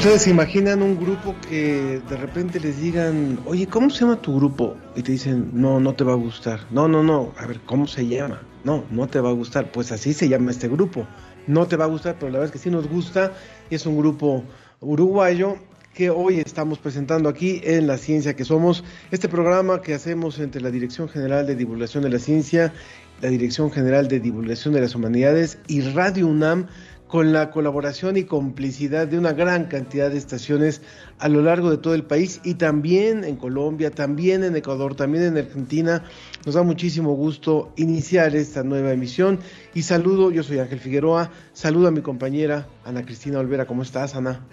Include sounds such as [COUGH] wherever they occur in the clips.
Ustedes se imaginan un grupo que de repente les digan, oye, ¿cómo se llama tu grupo? Y te dicen, no, no te va a gustar. No, no, no, a ver, ¿cómo se llama? No, no te va a gustar. Pues así se llama este grupo. No te va a gustar, pero la verdad es que sí nos gusta. Es un grupo uruguayo que hoy estamos presentando aquí en La Ciencia que Somos, este programa que hacemos entre la Dirección General de Divulgación de la Ciencia, la Dirección General de Divulgación de las Humanidades y Radio UNAM, con la colaboración y complicidad de una gran cantidad de estaciones a lo largo de todo el país y también en Colombia, también en Ecuador, también en Argentina. Nos da muchísimo gusto iniciar esta nueva emisión y saludo, yo soy Ángel Figueroa, saludo a mi compañera Ana Cristina Olvera, ¿cómo estás Ana?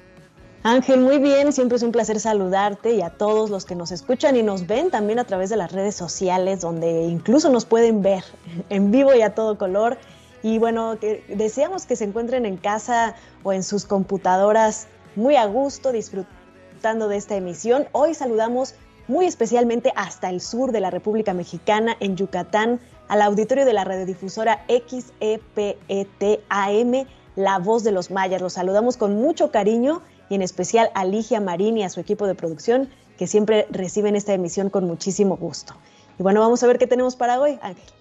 Ángel, muy bien, siempre es un placer saludarte y a todos los que nos escuchan y nos ven también a través de las redes sociales, donde incluso nos pueden ver en vivo y a todo color. Y bueno, deseamos que se encuentren en casa o en sus computadoras muy a gusto, disfrutando de esta emisión. Hoy saludamos muy especialmente hasta el sur de la República Mexicana, en Yucatán, al auditorio de la radiodifusora XEPET-AM, La Voz de los Mayas. Los saludamos con mucho cariño y en especial a Ligia Marín y a su equipo de producción, que siempre reciben esta emisión con muchísimo gusto. Y bueno, vamos a ver qué tenemos para hoy, Ángel.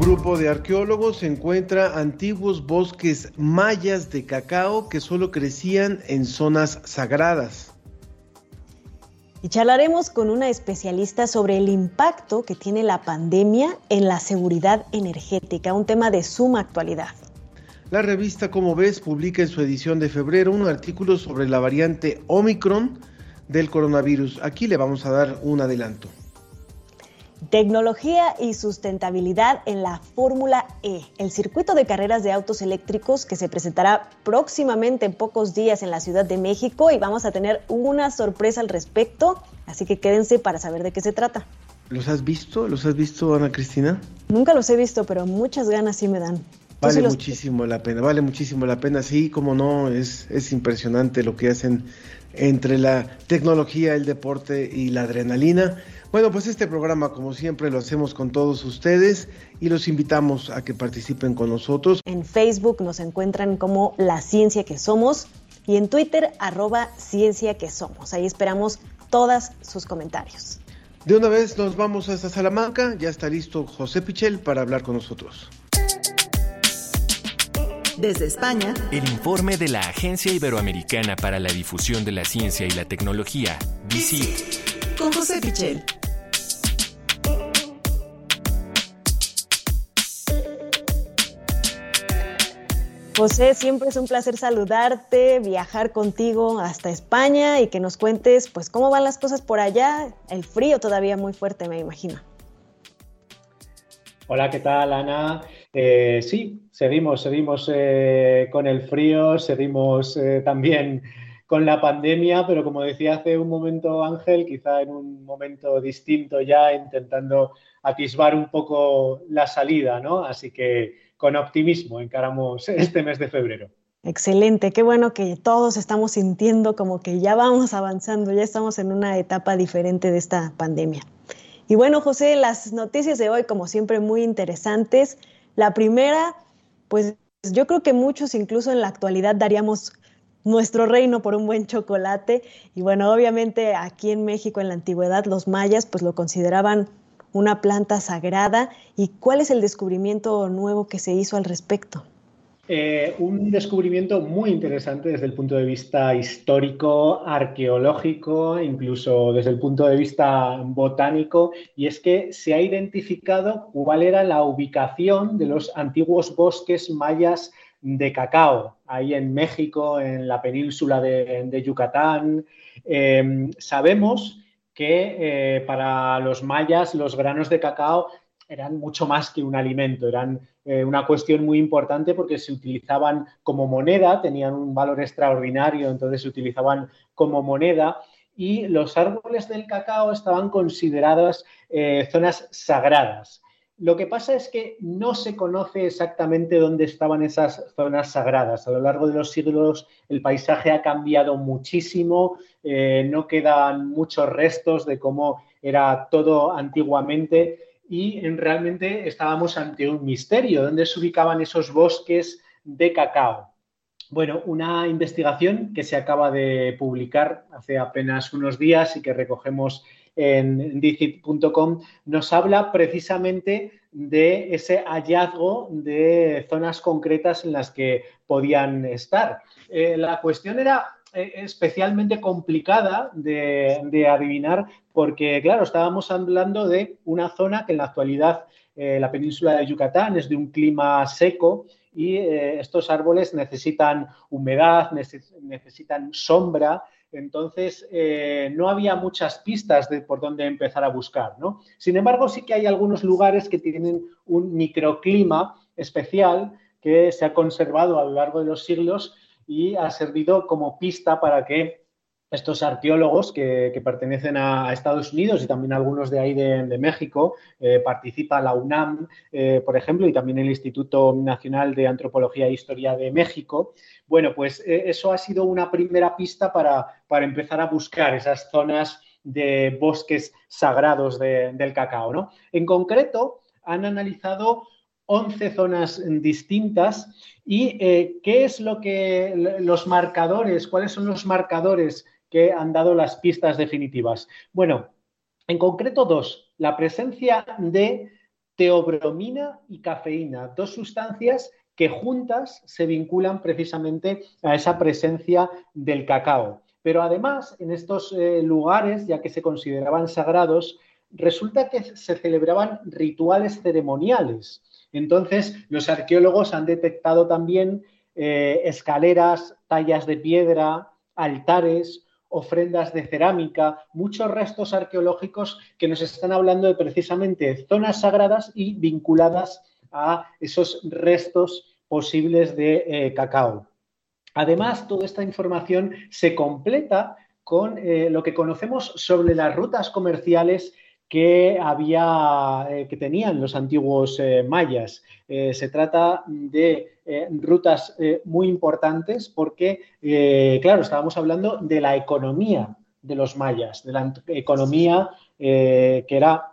Grupo de arqueólogos encuentra antiguos bosques mayas de cacao que solo crecían en zonas sagradas. Y charlaremos con una especialista sobre el impacto que tiene la pandemia en la seguridad energética, un tema de suma actualidad. La revista Como ves publica en su edición de febrero un artículo sobre la variante Omicron del coronavirus. Aquí le vamos a dar un adelanto. Tecnología y sustentabilidad en la Fórmula E, el circuito de carreras de autos eléctricos que se presentará próximamente en pocos días en la Ciudad de México y vamos a tener una sorpresa al respecto, así que quédense para saber de qué se trata. ¿Los has visto? ¿Los has visto, Ana Cristina? Nunca los he visto, pero muchas ganas sí me dan. ¿Tú Vale sí los- muchísimo la pena, vale muchísimo la pena, sí, como no, es, es impresionante lo que hacen entre la tecnología, el deporte y la adrenalina. Bueno, pues este programa, como siempre, lo hacemos con todos ustedes y los invitamos a que participen con nosotros. En Facebook nos encuentran como La Ciencia que Somos y en Twitter arroba Ciencia que Somos. Ahí esperamos todas sus comentarios. De una vez nos vamos hasta Salamanca, ya está listo José Pichel para hablar con nosotros. Desde España, El informe de la Agencia Iberoamericana para la Difusión de la Ciencia y la Tecnología, DICIT. con José Pichel. José, siempre es un placer saludarte, viajar contigo hasta España y que nos cuentes pues cómo van las cosas por allá. El frío todavía muy fuerte, me imagino. Hola, ¿qué tal, Ana? Eh, sí, seguimos, seguimos eh, con el frío, seguimos eh, también con la pandemia, pero como decía hace un momento Ángel, quizá en un momento distinto ya, intentando atisbar un poco la salida, ¿no? Así que con optimismo encaramos este mes de febrero. Excelente, qué bueno que todos estamos sintiendo como que ya vamos avanzando, ya estamos en una etapa diferente de esta pandemia. Y bueno, José, las noticias de hoy, como siempre, muy interesantes. La primera, pues yo creo que muchos incluso en la actualidad daríamos nuestro reino por un buen chocolate. Y bueno, obviamente aquí en México, en la antigüedad, los mayas pues lo consideraban una planta sagrada. ¿Y cuál es el descubrimiento nuevo que se hizo al respecto? Eh, un descubrimiento muy interesante desde el punto de vista histórico, arqueológico, incluso desde el punto de vista botánico, y es que se ha identificado cuál era la ubicación de los antiguos bosques mayas de cacao, ahí en México, en la península de, Yucatán. Eh, sabemos que eh, para los mayas los granos de cacao eran mucho más que un alimento, eran eh, una cuestión muy importante porque se utilizaban como moneda, tenían un valor extraordinario, entonces se utilizaban como moneda y los árboles del cacao estaban consideradas eh, zonas sagradas. Lo que pasa es que no se conoce exactamente dónde estaban esas zonas sagradas. A lo largo de los siglos el paisaje ha cambiado muchísimo, eh, no quedan muchos restos de cómo era todo antiguamente y realmente estábamos ante un misterio, ¿dónde se ubicaban esos bosques de cacao? Bueno, una investigación que se acaba de publicar hace apenas unos días y que recogemos en dicit.com nos habla precisamente de ese hallazgo de zonas concretas en las que podían estar. Eh, la cuestión era eh, especialmente complicada de, adivinar porque, claro, estábamos hablando de una zona que en la actualidad eh, la península de Yucatán es de un clima seco y estos árboles necesitan humedad, necesitan sombra. Entonces, no había muchas pistas de por dónde empezar a buscar. ¿no? Sin embargo, sí que hay algunos lugares que tienen un microclima especial que se ha conservado a lo largo de los siglos y ha servido como pista para que estos arqueólogos que, pertenecen a, Estados Unidos y también algunos de ahí de, México, eh, participa la UNAM, eh, por ejemplo, y también el Instituto Nacional de Antropología e Historia de México. Bueno, pues eh, eso ha sido una primera pista para, para, empezar a buscar esas zonas de bosques sagrados del cacao. ¿no? En concreto, han analizado 11 zonas distintas. ¿Y eh, qué es lo que los marcadores, cuáles son los marcadores que han dado las pistas definitivas? Bueno, en concreto dos. La presencia de teobromina y cafeína, dos sustancias que juntas se vinculan precisamente a esa presencia del cacao. Pero además, en estos eh, lugares, ya que se consideraban sagrados, resulta que se celebraban rituales ceremoniales. Entonces, los arqueólogos han detectado también eh, escaleras, tallas de piedra, altares, ofrendas de cerámica, muchos restos arqueológicos que nos están hablando de precisamente zonas sagradas y vinculadas a esos restos posibles de eh, cacao. Además, toda esta información se completa con eh, lo que conocemos sobre las rutas comerciales que había, eh, que tenían los antiguos mayas. Se trata de rutas muy importantes porque, claro, estábamos hablando de la economía de los mayas, de la economía que era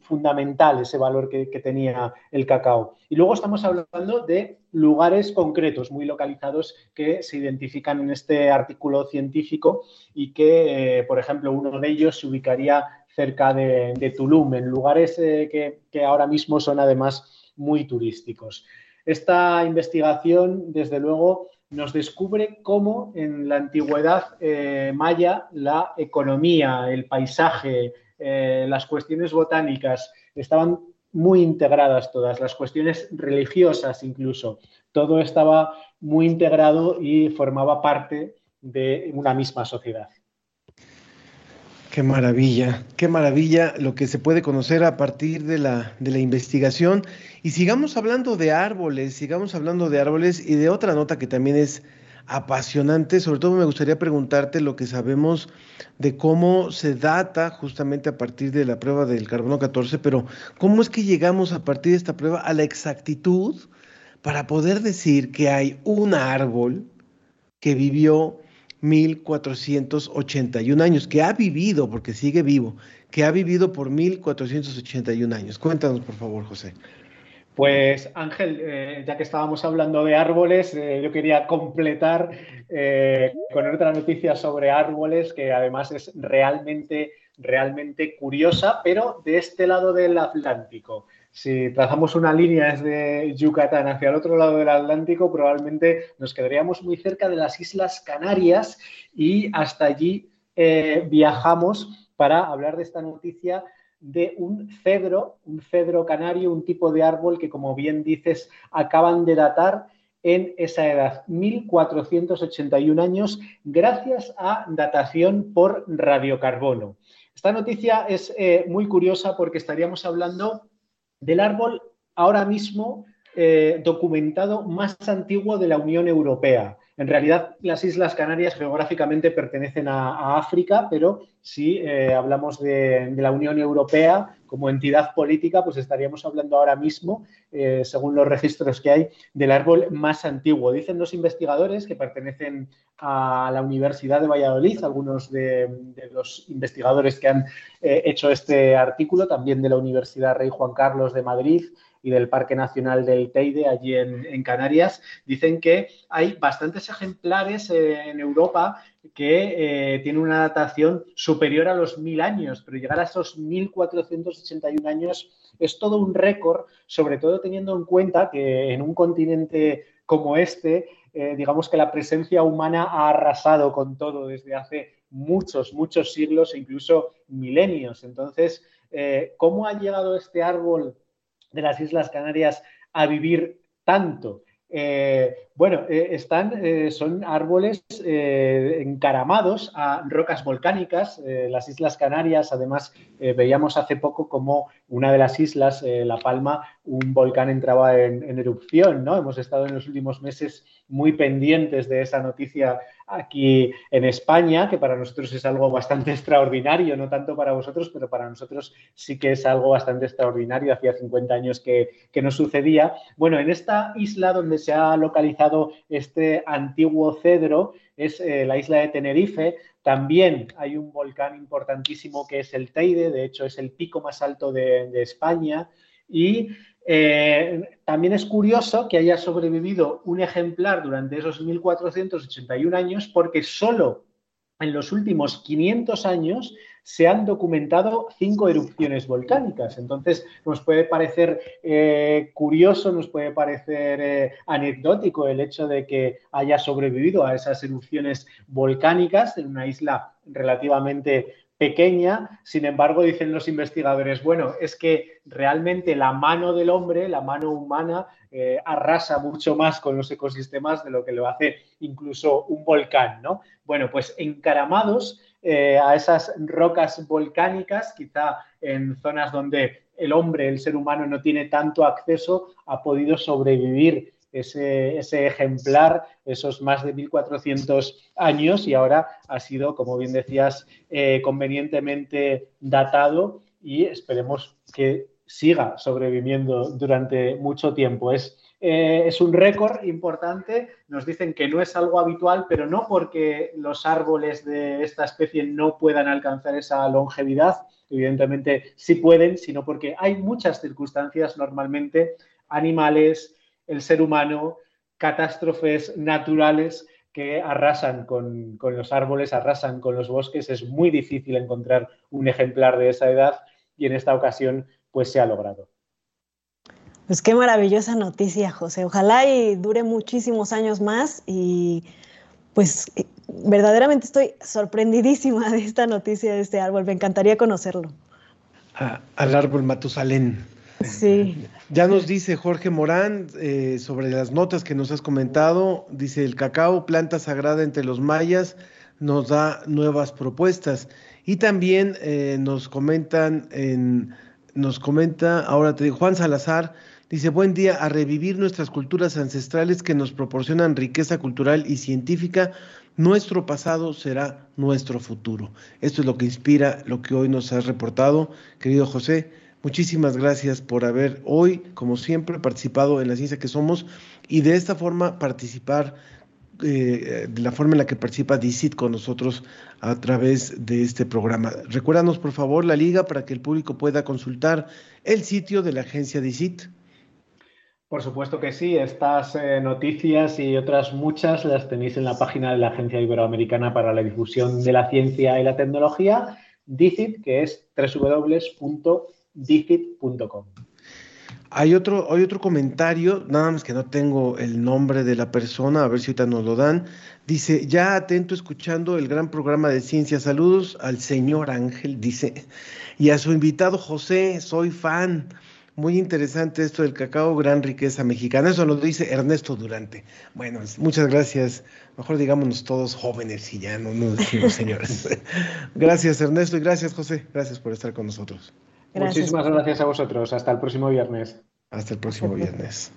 fundamental ese valor que, tenía el cacao. Y luego estamos hablando de lugares concretos, muy localizados, que se identifican en este artículo científico y que, por ejemplo, uno de ellos se ubicaría cerca de, Tulum, en lugares eh, que, ahora mismo son además muy turísticos. Esta investigación, desde luego, nos descubre cómo en la antigüedad eh, maya la economía, el paisaje, eh, las cuestiones botánicas estaban muy integradas todas, las cuestiones religiosas incluso. Todo estaba muy integrado y formaba parte de una misma sociedad. Qué maravilla, qué maravilla lo que se puede conocer a partir de la, de la investigación. Y sigamos hablando de árboles, sigamos hablando de árboles y de otra nota que también es apasionante. Sobre todo me gustaría preguntarte lo que sabemos de cómo se data justamente a partir de la prueba del carbono 14, pero cómo es que llegamos a partir de esta prueba a la exactitud para poder decir que hay un árbol que vivió 1481 años, que ha vivido, porque sigue vivo, que ha vivido por 1481 años. Cuéntanos, por favor, José. Pues Ángel, eh, ya que estábamos hablando de árboles, eh, yo quería completar eh, con otra noticia sobre árboles que además es realmente, realmente curiosa, pero de este lado del Atlántico. Si trazamos una línea desde Yucatán hacia el otro lado del Atlántico, probablemente nos quedaríamos muy cerca de las Islas Canarias y hasta allí eh, viajamos para hablar de esta noticia de un cedro, un cedro canario, un tipo de árbol que, como bien dices, acaban de datar en esa edad, 1481 años, gracias a datación por radiocarbono. Esta noticia es eh, muy curiosa porque estaríamos hablando del árbol ahora mismo eh, documentado más antiguo de la Unión Europea. En realidad, las Islas Canarias geográficamente pertenecen a, África, pero si eh, hablamos de, la Unión Europea como entidad política, pues estaríamos hablando ahora mismo, eh, según los registros que hay, del árbol más antiguo. Dicen los investigadores que pertenecen a la Universidad de Valladolid, algunos de, los investigadores que han eh, hecho este artículo, también de la Universidad Rey Juan Carlos de Madrid, y del Parque Nacional del Teide, allí en, Canarias, dicen que hay bastantes ejemplares eh, en Europa que eh, tienen una datación superior a los mil años, pero llegar a esos 1481 años es todo un récord, sobre todo teniendo en cuenta que en un continente como este, eh, digamos que la presencia humana ha arrasado con todo desde hace muchos, muchos siglos e incluso milenios. Entonces, ¿cómo ha llegado este árbol de las Islas Canarias a vivir tanto. Eh, bueno, eh, están, eh, son árboles encaramados a rocas volcánicas. las Islas Canarias, además, veíamos hace poco como una de las islas, La Palma, un volcán entraba en, en, erupción, ¿no? Hemos estado en los últimos meses muy pendientes de esa noticia aquí en España, que para nosotros es algo bastante [LAUGHS] extraordinario, no tanto para vosotros, pero para nosotros sí que es algo bastante extraordinario. Hacía 50 años que, no sucedía. Bueno, en esta isla donde se ha localizado este antiguo cedro, es eh, la isla de Tenerife. También hay un volcán importantísimo que es el Teide, de hecho es el pico más alto de, España. Y eh, también es curioso que haya sobrevivido un ejemplar durante esos 1481 años porque solo en los últimos 500 años se han documentado cinco erupciones volcánicas. Entonces, nos puede parecer eh, curioso, nos puede parecer eh, anecdótico el hecho de que haya sobrevivido a esas erupciones volcánicas en una isla relativamente pequeña, sin embargo, dicen los investigadores, bueno, es que realmente la mano del hombre, la mano humana, eh, arrasa mucho más con los ecosistemas de lo que lo hace incluso un volcán, ¿no? Bueno, pues encaramados eh, a esas rocas volcánicas, quizá en zonas donde el hombre, el ser humano, no tiene tanto acceso, ha podido sobrevivir ese, ejemplar, esos más de 1.400 años y ahora ha sido, como bien decías, eh, convenientemente datado y esperemos que siga sobreviviendo durante mucho tiempo. Es, eh, es un récord importante, nos dicen que no es algo habitual, pero no porque los árboles de esta especie no puedan alcanzar esa longevidad, evidentemente sí pueden, sino porque hay muchas circunstancias. Normalmente, animales, el ser humano, catástrofes naturales que arrasan con, los árboles, arrasan con los bosques. Es muy difícil encontrar un ejemplar de esa edad y en esta ocasión pues se ha logrado. Pues qué maravillosa noticia, José. Ojalá y dure muchísimos años más y pues eh, verdaderamente estoy sorprendidísima de esta noticia de este árbol. Me encantaría conocerlo. al árbol Matusalén. Sí. Ya nos dice Jorge Morán eh, sobre las notas que nos has comentado. Dice, el cacao, planta sagrada entre los mayas, nos da nuevas propuestas. Y también eh, nos comentan, en, nos comenta, ahora te digo, Juan Salazar, dice, buen día, a revivir nuestras culturas ancestrales que nos proporcionan riqueza cultural y científica. Nuestro pasado será nuestro futuro. Esto es lo que inspira lo que hoy nos has reportado, querido José. Muchísimas gracias por haber hoy, como siempre, participado en la ciencia que somos y de esta forma participar eh, de la forma en la que participa DICIT con nosotros a través de este programa. Recuérdanos, por favor, la liga para que el público pueda consultar el sitio de la agencia DICIT. Por supuesto que sí, estas eh, noticias y otras muchas las tenéis en la página de la Agencia Iberoamericana para la Difusión de la Ciencia y la Tecnología, DICIT, que es www difit.com. Hay otro, hay otro comentario, nada más que no tengo el nombre de la persona, a ver si ahorita nos lo dan. Dice, ya atento escuchando el gran programa de ciencia. Saludos al señor Ángel, dice, y a su invitado José, soy fan. Muy interesante esto del cacao, gran riqueza mexicana. Eso lo dice Ernesto Durante. Bueno, muchas gracias. Mejor digámonos todos jóvenes y ya no nos decimos señores. [LAUGHS] gracias Ernesto y gracias José. Gracias por estar con nosotros. Muchísimas gracias a vosotros. Hasta el próximo viernes. Hasta el próximo viernes.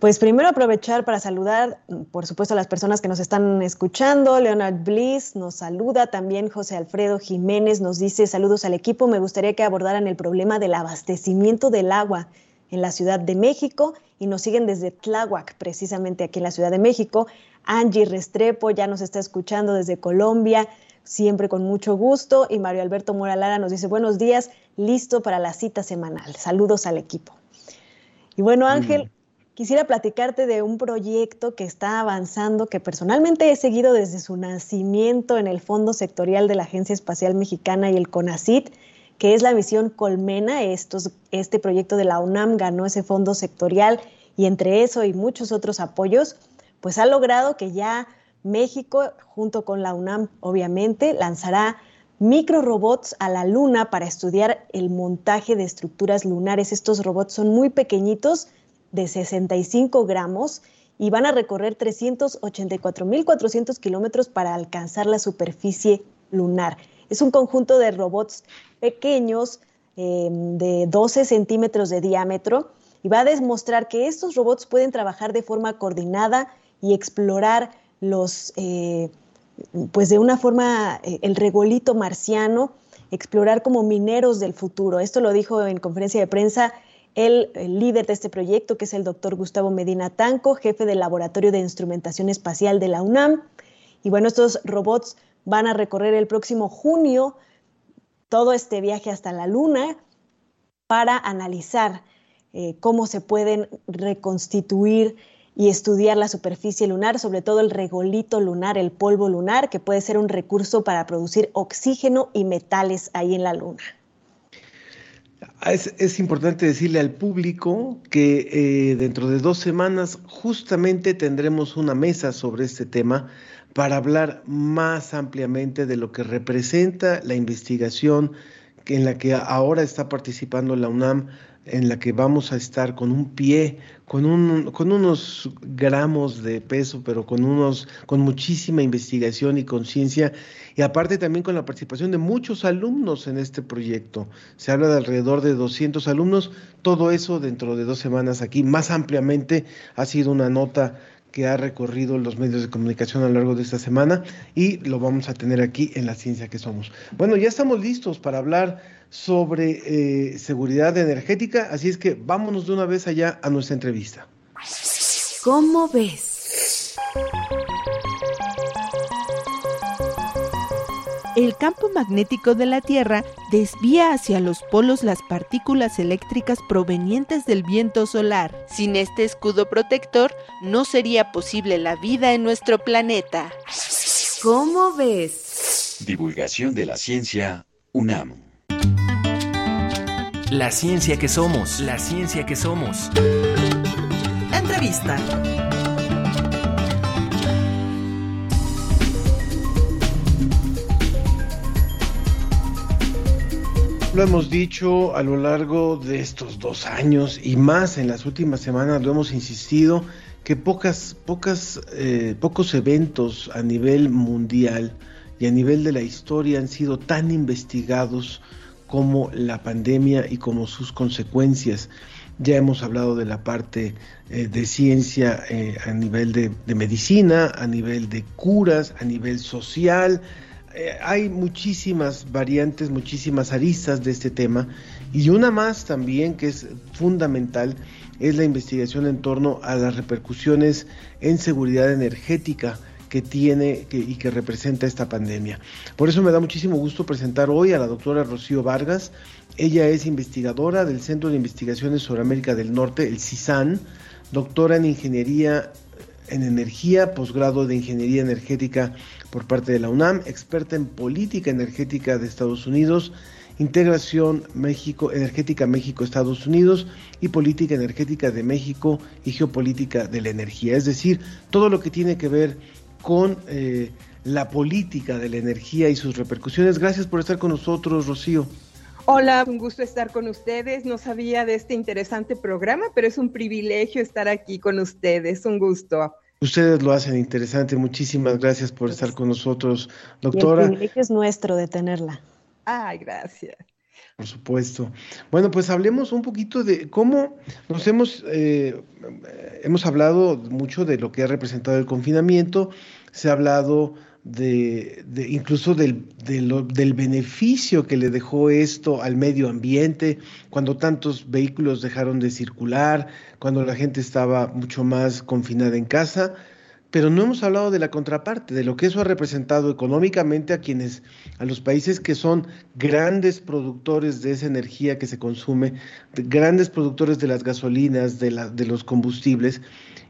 Pues primero aprovechar para saludar, por supuesto, a las personas que nos están escuchando. Leonard Bliss nos saluda, también José Alfredo Jiménez nos dice saludos al equipo. Me gustaría que abordaran el problema del abastecimiento del agua en la Ciudad de México y nos siguen desde Tláhuac, precisamente aquí en la Ciudad de México. Angie Restrepo ya nos está escuchando desde Colombia, siempre con mucho gusto. Y Mario Alberto Moralara nos dice buenos días, listo para la cita semanal. Saludos al equipo. Y bueno, Ángel, quisiera platicarte de un proyecto que está avanzando, que personalmente he seguido desde su nacimiento en el Fondo Sectorial de la Agencia Espacial Mexicana y el CONACIT, que es la misión Colmena. Estos, este proyecto de la UNAM ganó ese fondo sectorial y entre eso y muchos otros apoyos, pues ha logrado que ya México, junto con la UNAM, obviamente, lanzará microrobots a la Luna para estudiar el montaje de estructuras lunares. Estos robots son muy pequeñitos, de 65 gramos y van a recorrer 384.400 kilómetros para alcanzar la superficie lunar. Es un conjunto de robots pequeños em, de 12 centímetros de diámetro y va a demostrar que estos robots pueden trabajar de forma coordinada y explorar los, eh, pues de una forma, eh, el regolito marciano, explorar como mineros del futuro. Esto lo dijo en conferencia de prensa el, líder de este proyecto, que es el doctor Gustavo Medina Tanco, jefe del Laboratorio de Instrumentación Espacial de la UNAM. Y bueno, estos robots van a recorrer el próximo junio todo este viaje hasta la Luna para analizar eh, cómo se pueden reconstituir y estudiar la superficie lunar, sobre todo el regolito lunar, el polvo lunar, que puede ser un recurso para producir oxígeno y metales ahí en la Luna. Es, importante decirle al público que eh, dentro de dos semanas justamente tendremos una mesa sobre este tema para hablar más ampliamente de lo que representa la investigación en la que ahora está participando la UNAM en la que vamos a estar con un pie, con, un, con unos gramos de peso, pero con, unos, con muchísima investigación y conciencia, y aparte también con la participación de muchos alumnos en este proyecto. Se habla de alrededor de 200 alumnos, todo eso dentro de dos semanas aquí, más ampliamente ha sido una nota que ha recorrido los medios de comunicación a lo largo de esta semana y lo vamos a tener aquí en la ciencia que somos. Bueno, ya estamos listos para hablar sobre eh, seguridad energética, así es que vámonos de una vez allá a nuestra entrevista. ¿Cómo ves? El campo magnético de la Tierra desvía hacia los polos las partículas eléctricas provenientes del viento solar. Sin este escudo protector, no sería posible la vida en nuestro planeta. ¿Cómo ves? Divulgación de la ciencia UNAM. La ciencia que somos, la ciencia que somos. Entrevista. Lo hemos dicho a lo largo de estos dos años y más en las últimas semanas, lo hemos insistido, que pocas, pocas, eh, pocos eventos a nivel mundial y a nivel de la historia han sido tan investigados como la pandemia y como sus consecuencias. Ya hemos hablado de la parte eh, de ciencia eh, a nivel de, medicina, a nivel de curas, a nivel social. Eh, hay muchísimas variantes, muchísimas aristas de este tema y una más también que es fundamental es la investigación en torno a las repercusiones en seguridad energética que tiene y que representa esta pandemia. Por eso me da muchísimo gusto presentar hoy a la doctora Rocío Vargas. Ella es investigadora del Centro de Investigaciones sobre América del Norte, el CISAN, doctora en Ingeniería en Energía, posgrado de Ingeniería Energética por parte de la UNAM, experta en política energética de Estados Unidos integración México, energética México-Estados Unidos y política energética de México y geopolítica de la energía. Es decir, todo lo que tiene que ver con eh, la política de la energía y sus repercusiones. Gracias por estar con nosotros, Rocío. Hola, un gusto estar con ustedes. No sabía de este interesante programa, pero es un privilegio estar aquí con ustedes. Un gusto. Ustedes lo hacen interesante. Muchísimas gracias por estar con nosotros, doctora. el privilegio es nuestro de tenerla. Ay, gracias. Por supuesto. Bueno, pues hablemos un poquito de cómo nos hemos, eh, hemos hablado mucho de lo que ha representado el confinamiento, se ha hablado de, incluso del, del beneficio que le dejó esto al medio ambiente, cuando tantos vehículos dejaron de circular, cuando la gente estaba mucho más confinada en casa, pero no hemos hablado de la contraparte, de lo que eso ha representado económicamente a quienes, a los países que son grandes productores de esa energía que se consume, grandes productores de las gasolinas, de, de los combustibles,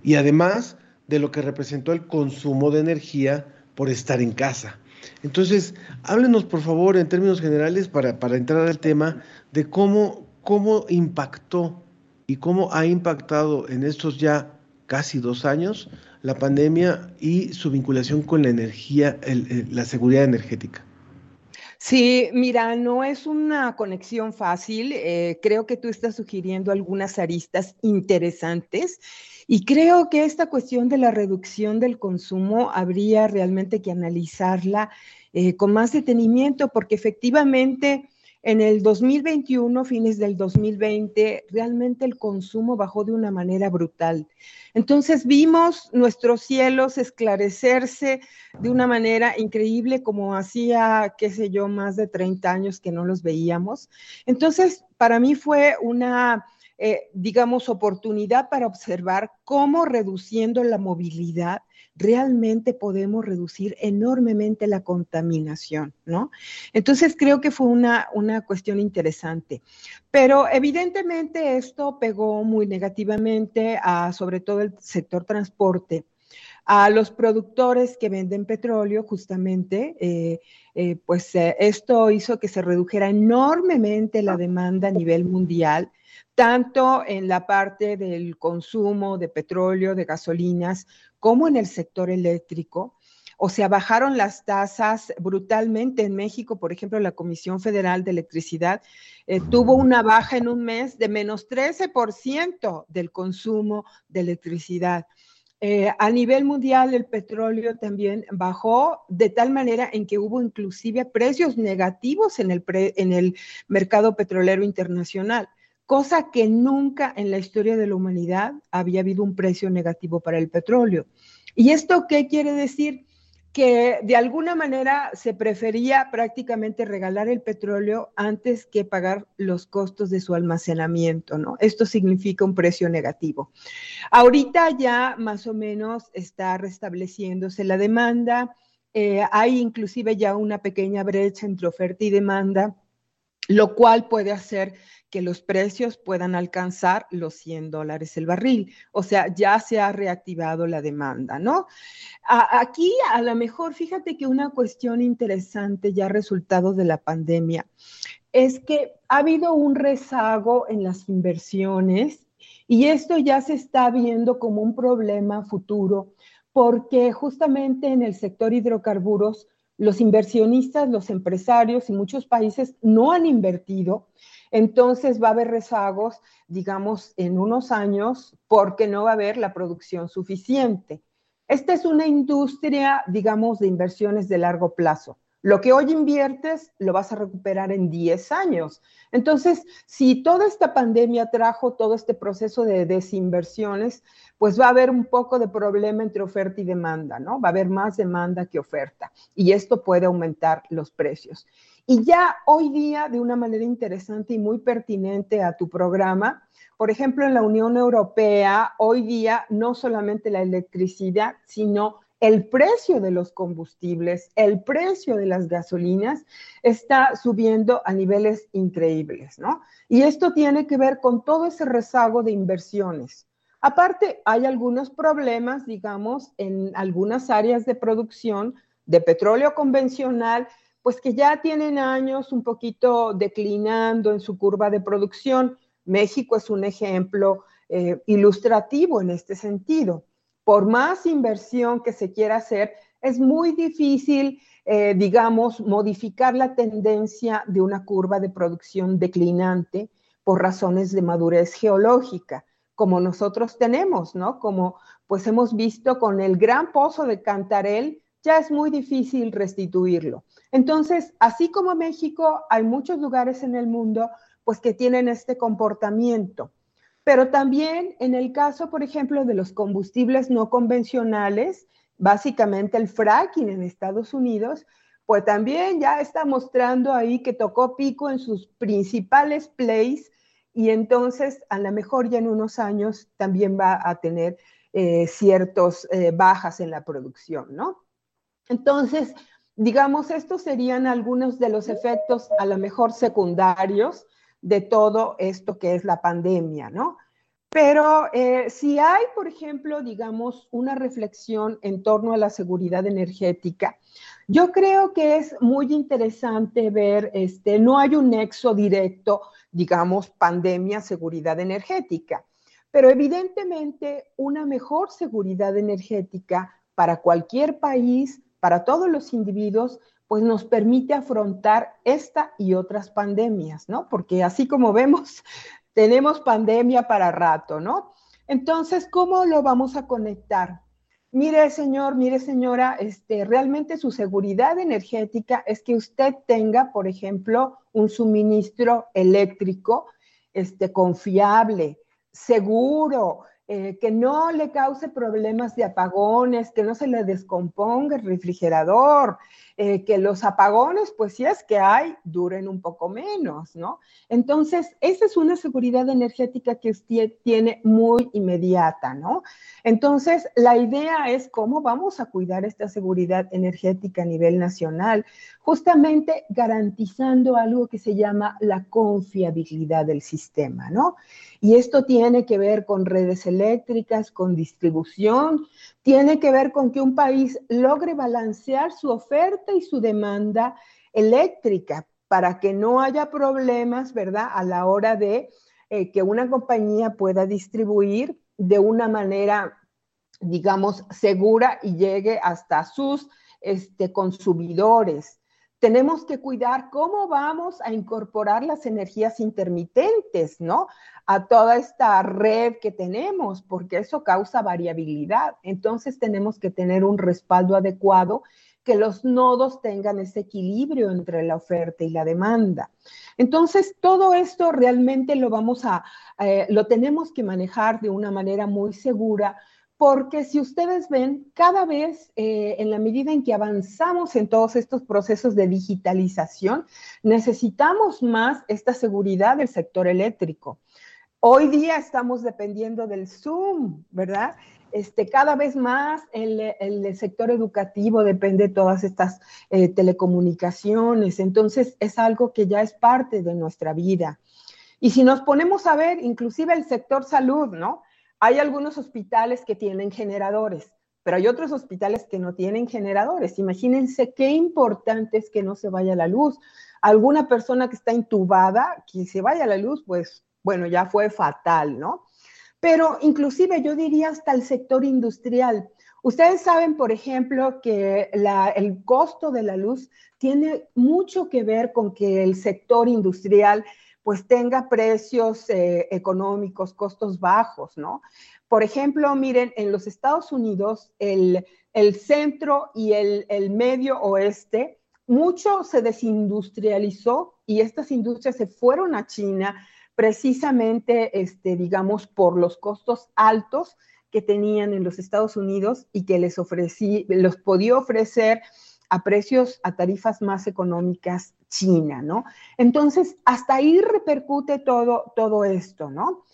y además de lo que representó el consumo de energía por estar en casa. Entonces, háblenos por favor en términos generales para, para entrar al tema de cómo, cómo impactó y cómo ha impactado en estos ya casi dos años la pandemia y su vinculación con la energía, la seguridad energética. Sí, mira, no es una conexión fácil. Eh, creo que tú estás sugiriendo algunas aristas interesantes y creo que esta cuestión de la reducción del consumo habría realmente que analizarla eh, con más detenimiento porque efectivamente en el 2021, fines del 2020, realmente el consumo bajó de una manera brutal. Entonces vimos nuestros cielos esclarecerse de una manera increíble como hacía, qué sé yo, más de 30 años que no los veíamos. Entonces, para mí fue una, eh, digamos, oportunidad para observar cómo reduciendo la movilidad realmente podemos reducir enormemente la contaminación, ¿no? Entonces creo que fue una, una cuestión interesante. Pero evidentemente esto pegó muy negativamente a sobre todo el sector transporte a los productores que venden petróleo, justamente, eh, eh, pues esto hizo que se redujera enormemente la demanda a nivel mundial tanto en la parte del consumo de petróleo, de gasolinas, como en el sector eléctrico. O sea, bajaron las tasas brutalmente en México. Por ejemplo, la Comisión Federal de Electricidad eh, tuvo una baja en un mes de menos 13% del consumo de electricidad. Eh, a nivel mundial, el petróleo también bajó de tal manera en que hubo inclusive precios negativos en el, en el mercado petrolero internacional cosa que nunca en la historia de la humanidad había habido un precio negativo para el petróleo. ¿Y esto qué quiere decir? Que de alguna manera se prefería prácticamente regalar el petróleo antes que pagar los costos de su almacenamiento, ¿no? Esto significa un precio negativo. Ahorita ya más o menos está restableciéndose la demanda, eh, hay inclusive ya una pequeña brecha entre oferta y demanda, lo cual puede hacer que los precios puedan alcanzar los 100 dólares el barril. O sea, ya se ha reactivado la demanda, ¿no? aquí a lo mejor, fíjate que una cuestión interesante ya resultado de la pandemia es que ha habido un rezago en las inversiones y esto ya se está viendo como un problema futuro porque justamente en el sector hidrocarburos los inversionistas, los empresarios y muchos países no han invertido entonces va a haber rezagos, digamos, en unos años porque no va a haber la producción suficiente. Esta es una industria, digamos, de inversiones de largo plazo. Lo que hoy inviertes lo vas a recuperar en 10 años. Entonces, si toda esta pandemia trajo todo este proceso de desinversiones, pues va a haber un poco de problema entre oferta y demanda, ¿no? Va a haber más demanda que oferta y esto puede aumentar los precios. Y ya hoy día, de una manera interesante y muy pertinente a tu programa, por ejemplo, en la Unión Europea, hoy día no solamente la electricidad, sino el precio de los combustibles, el precio de las gasolinas está subiendo a niveles increíbles, ¿no? Y esto tiene que ver con todo ese rezago de inversiones. Aparte, hay algunos problemas, digamos, en algunas áreas de producción de petróleo convencional pues que ya tienen años un poquito declinando en su curva de producción. México es un ejemplo eh, ilustrativo en este sentido. Por más inversión que se quiera hacer, es muy difícil, eh, digamos, modificar la tendencia de una curva de producción declinante por razones de madurez geológica, como nosotros tenemos, ¿no? Como pues hemos visto con el gran pozo de Cantarel, ya es muy difícil restituirlo. Entonces, así como México, hay muchos lugares en el mundo pues que tienen este comportamiento. Pero también en el caso, por ejemplo, de los combustibles no convencionales, básicamente el fracking en Estados Unidos, pues también ya está mostrando ahí que tocó pico en sus principales plays y entonces a lo mejor ya en unos años también va a tener eh, ciertas eh, bajas en la producción, ¿no? Entonces, digamos, estos serían algunos de los efectos a lo mejor secundarios de todo esto que es la pandemia, ¿no? Pero eh, si hay, por ejemplo, digamos, una reflexión en torno a la seguridad energética, yo creo que es muy interesante ver, este, no hay un nexo directo, digamos, pandemia, seguridad energética, pero evidentemente una mejor seguridad energética para cualquier país para todos los individuos, pues nos permite afrontar esta y otras pandemias, ¿no? Porque así como [LAUGHS] vemos, tenemos pandemia para rato, ¿no? Entonces, ¿cómo lo vamos a conectar? Mire, señor, mire, señora, este, realmente su seguridad energética es que usted tenga, por ejemplo, un suministro eléctrico este, confiable, seguro, eh, que no le cause problemas de apagones, que no se le descomponga el refrigerador, eh, que los apagones, pues si es que hay, duren un poco menos, ¿no? Entonces, esa es una seguridad energética que usted tiene muy inmediata, ¿no? Entonces, la idea es cómo vamos a cuidar esta seguridad energética a nivel nacional, justamente garantizando algo que se llama la confiabilidad del sistema, ¿no? Y esto tiene que ver con redes eléctricas, con distribución, tiene que ver con que un país logre balancear su oferta y su demanda eléctrica para que no haya problemas, ¿verdad? A la hora de eh, que una compañía pueda distribuir de una manera, digamos, segura y llegue hasta sus este, consumidores tenemos que cuidar cómo vamos a incorporar las energías intermitentes, ¿no? A toda esta red que tenemos, porque eso causa variabilidad. Entonces tenemos que tener un respaldo adecuado, que los nodos tengan ese equilibrio entre la oferta y la demanda. Entonces, todo esto realmente lo vamos a, eh, lo tenemos que manejar de una manera muy segura porque si ustedes ven, cada vez eh, en la medida en que avanzamos en todos estos procesos de digitalización, necesitamos más esta seguridad del sector eléctrico. Hoy día estamos dependiendo del Zoom, ¿verdad? Este, cada vez más el, sector educativo depende de todas estas eh, telecomunicaciones, entonces es algo que ya es parte de nuestra vida. Y si nos ponemos a ver, inclusive el sector salud, ¿no? Hay algunos hospitales que tienen generadores, pero hay otros hospitales que no tienen generadores. Imagínense qué importante es que no se vaya la luz. Alguna persona que está intubada, que se vaya la luz, pues bueno, ya fue fatal, ¿no? Pero inclusive yo diría hasta el sector industrial. Ustedes saben, por ejemplo, que el costo de la luz tiene mucho que ver con que el sector industrial pues tenga precios eh, económicos, costos bajos, ¿no? Por ejemplo, miren, en los Estados Unidos, el, centro y el, el, medio oeste, mucho se desindustrializó y estas industrias se fueron a China precisamente, este, digamos, por los costos altos que tenían en los Estados Unidos y que les ofrecí, los podía ofrecer a precios, a tarifas más económicas China, ¿no? Entonces, hasta ahí repercute todo, todo esto, ¿no?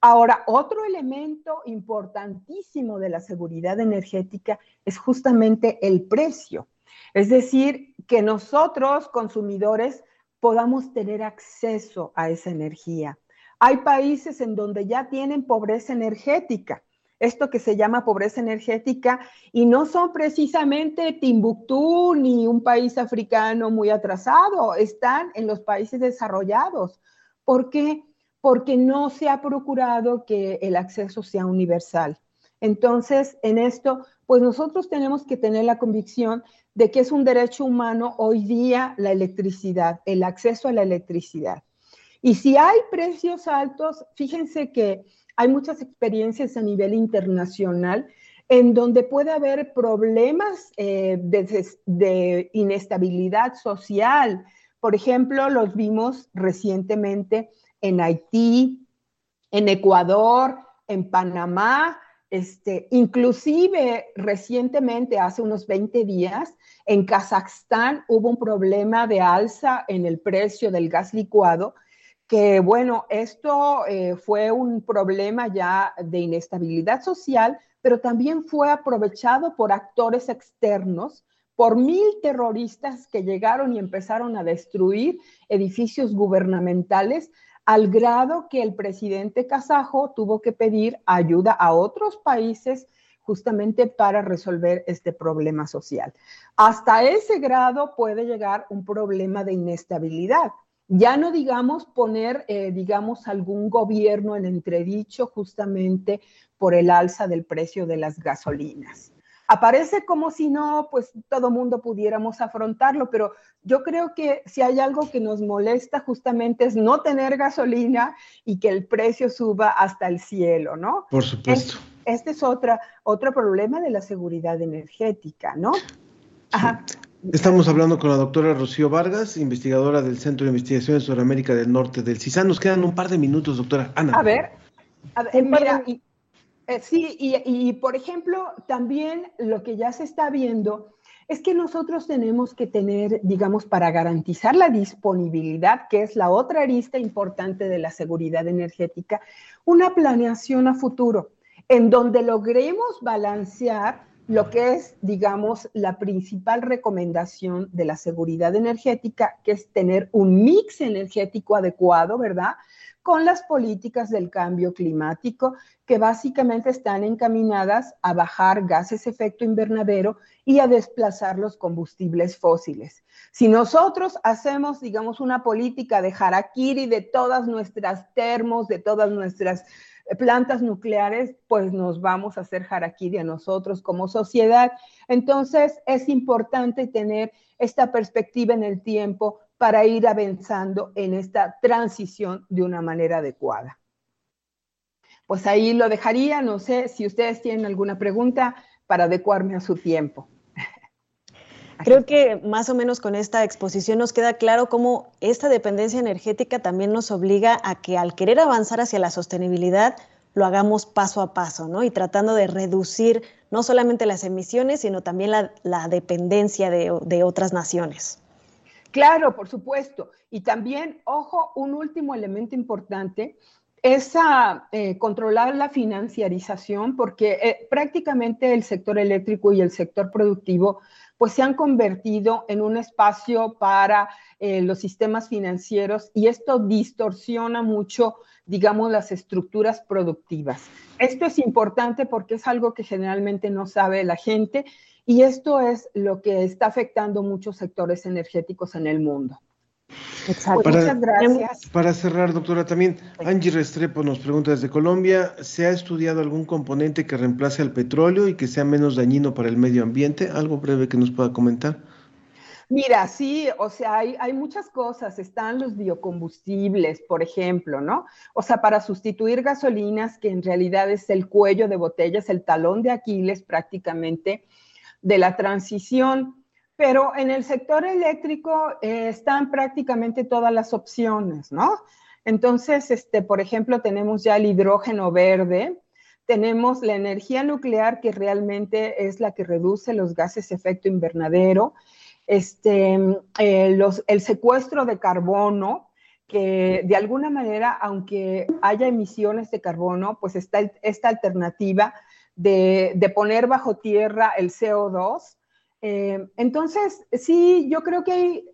Ahora, otro elemento importantísimo de la seguridad energética es justamente el precio. Es decir, que nosotros, consumidores, podamos tener acceso a esa energía. Hay países en donde ya tienen pobreza energética esto que se llama pobreza energética, y no son precisamente Timbuktu ni un país africano muy atrasado, están en los países desarrollados. ¿Por qué? Porque no se ha procurado que el acceso sea universal. Entonces, en esto, pues nosotros tenemos que tener la convicción de que es un derecho humano hoy día la electricidad, el acceso a la electricidad. Y si hay precios altos, fíjense que hay muchas experiencias a nivel internacional en donde puede haber problemas eh, de, de, inestabilidad social. Por ejemplo, los vimos recientemente en Haití, en Ecuador, en Panamá, este, inclusive recientemente, hace unos 20 días, en Kazajstán hubo un problema de alza en el precio del gas licuado que bueno, esto eh, fue un problema ya de inestabilidad social, pero también fue aprovechado por actores externos, por mil terroristas que llegaron y empezaron a destruir edificios gubernamentales al grado que el presidente kazajo tuvo que pedir ayuda a otros países justamente para resolver este problema social. Hasta ese grado puede llegar un problema de inestabilidad. Ya no digamos poner, eh, digamos, algún gobierno en entredicho justamente por el alza del precio de las gasolinas. Aparece como si no, pues todo mundo pudiéramos afrontarlo, pero yo creo que si hay algo que nos molesta justamente es no tener gasolina y que el precio suba hasta el cielo, ¿no? Por supuesto. este es otra, otro problema de la seguridad energética, ¿no? Ajá. Estamos hablando con la doctora Rocío Vargas, investigadora del Centro de Investigación de Sudamérica del Norte del CISAN. Nos quedan un par de minutos, doctora Ana. A ver, a ver mira, y, eh, sí, y, y, por ejemplo, también lo que ya se está viendo es que nosotros tenemos que tener, digamos, para garantizar la disponibilidad, que es la otra arista importante de la seguridad energética, una planeación a futuro, en donde logremos balancear lo que es, digamos, la principal recomendación de la seguridad energética, que es tener un mix energético adecuado, ¿verdad? Con las políticas del cambio climático, que básicamente están encaminadas a bajar gases efecto invernadero y a desplazar los combustibles fósiles. Si nosotros hacemos, digamos, una política de harakiri de todas nuestras termos, de todas nuestras plantas nucleares, pues nos vamos a hacer harakiri a nosotros como sociedad. Entonces, es importante tener esta perspectiva en el tiempo para ir avanzando en esta transición de una manera adecuada. Pues ahí lo dejaría, no sé si ustedes tienen alguna pregunta para adecuarme a su tiempo. Creo que más o menos con esta exposición nos queda claro cómo esta dependencia energética también nos obliga a que al querer avanzar hacia la sostenibilidad, lo hagamos paso a paso, ¿no? Y tratando de reducir no solamente las emisiones, sino también la, dependencia de, otras naciones. Claro, por supuesto. Y también, ojo, un último elemento importante es eh, controlar la financiarización, porque eh, prácticamente el sector eléctrico y el sector productivo pues se han convertido en un espacio para eh, los sistemas financieros y esto distorsiona mucho, digamos, las estructuras productivas. Esto es importante porque es algo que generalmente no sabe la gente y esto es lo que está afectando muchos sectores energéticos en el mundo. Exacto. Para, Muchas gracias. Para cerrar, doctora, también Angie Restrepo nos pregunta desde Colombia, ¿se ha estudiado algún componente que reemplace al petróleo y que sea menos dañino para el medio ambiente? ¿Algo breve que nos pueda comentar? Mira, sí, o sea, hay, hay, muchas cosas. Están los biocombustibles, por ejemplo, ¿no? O sea, para sustituir gasolinas, que en realidad es el cuello de botella, es el talón de Aquiles prácticamente de la transición pero en el sector eléctrico eh, están prácticamente todas las opciones, ¿no? Entonces, este, por ejemplo, tenemos ya el hidrógeno verde, tenemos la energía nuclear que realmente es la que reduce los gases de efecto invernadero, este, eh, el secuestro de carbono, que de alguna manera, aunque haya emisiones de carbono, pues está esta alternativa de, de poner bajo tierra el CO2 eh, entonces, sí, yo creo que hay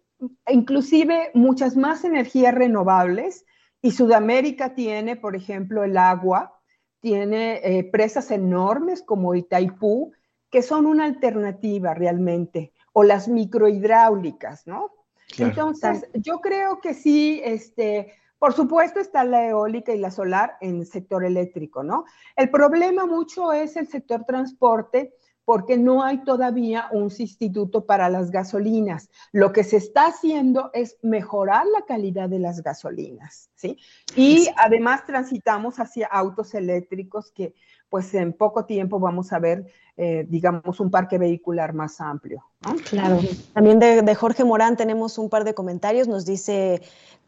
inclusive muchas más energías renovables y Sudamérica tiene, por ejemplo, el agua, tiene eh, presas enormes como Itaipú, que son una alternativa realmente, o las microhidráulicas, ¿no? Entonces, yo creo que sí, este, por supuesto está la eólica y la solar en el sector eléctrico, ¿no? El problema mucho es el sector transporte, porque no hay todavía un sustituto para las gasolinas. Lo que se está haciendo es mejorar la calidad de las gasolinas, ¿sí? Y además transitamos hacia autos eléctricos que pues en poco tiempo vamos a ver, eh, digamos, un parque vehicular más amplio. Claro. También de, de Jorge Morán tenemos un par de comentarios. Nos dice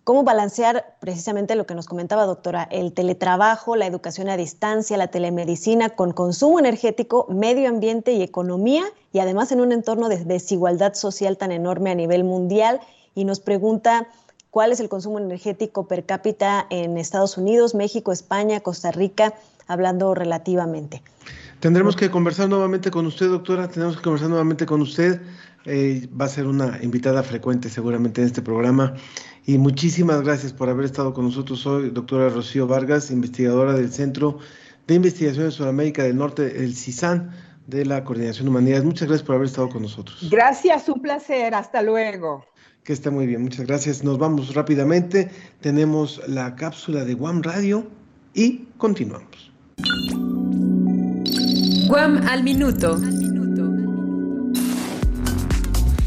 cómo balancear precisamente lo que nos comentaba, doctora, el teletrabajo, la educación a distancia, la telemedicina con consumo energético, medio ambiente y economía, y además en un entorno de desigualdad social tan enorme a nivel mundial. Y nos pregunta cuál es el consumo energético per cápita en Estados Unidos, México, España, Costa Rica, hablando relativamente. Tendremos que conversar nuevamente con usted, doctora, tenemos que conversar nuevamente con usted. Eh, va a ser una invitada frecuente seguramente en este programa. Y muchísimas gracias por haber estado con nosotros hoy, doctora Rocío Vargas, investigadora del Centro de Investigación de Sudamérica del Norte, el CISAN, de la Coordinación de Humanidades. Muchas gracias por haber estado con nosotros. Gracias, un placer. Hasta luego. Que esté muy bien, muchas gracias. Nos vamos rápidamente. Tenemos la cápsula de Guam Radio y continuamos. Guam al minuto.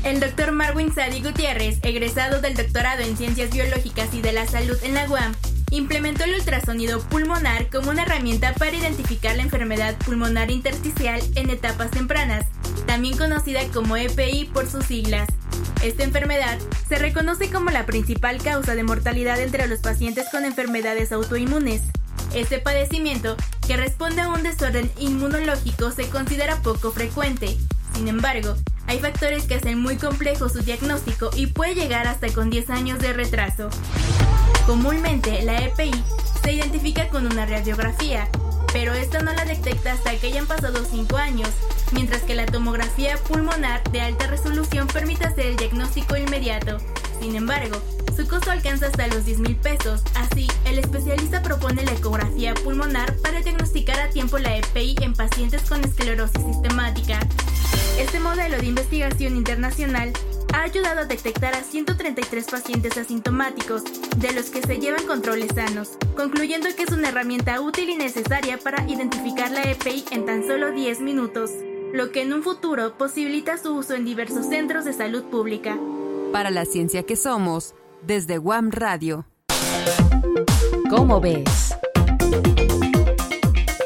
El doctor Marwin Sadi Gutiérrez, egresado del doctorado en Ciencias Biológicas y de la Salud en la UAM, implementó el ultrasonido pulmonar como una herramienta para identificar la enfermedad pulmonar intersticial en etapas tempranas, también conocida como EPI por sus siglas. Esta enfermedad se reconoce como la principal causa de mortalidad entre los pacientes con enfermedades autoinmunes. Este padecimiento, que responde a un desorden inmunológico, se considera poco frecuente. Sin embargo, hay factores que hacen muy complejo su diagnóstico y puede llegar hasta con 10 años de retraso. Comúnmente, la EPI se identifica con una radiografía, pero esta no la detecta hasta que hayan pasado 5 años, mientras que la tomografía pulmonar de alta resolución permite hacer el diagnóstico inmediato. Sin embargo, su costo alcanza hasta los 10 mil pesos, así el especialista propone la ecografía pulmonar para diagnosticar a tiempo la EPI en pacientes con esclerosis sistemática. Este modelo de investigación internacional ha ayudado a detectar a 133 pacientes asintomáticos, de los que se llevan controles sanos, concluyendo que es una herramienta útil y necesaria para identificar la EPI en tan solo 10 minutos, lo que en un futuro posibilita su uso en diversos centros de salud pública. Para la ciencia que somos, desde Guam Radio. ¿Cómo ves?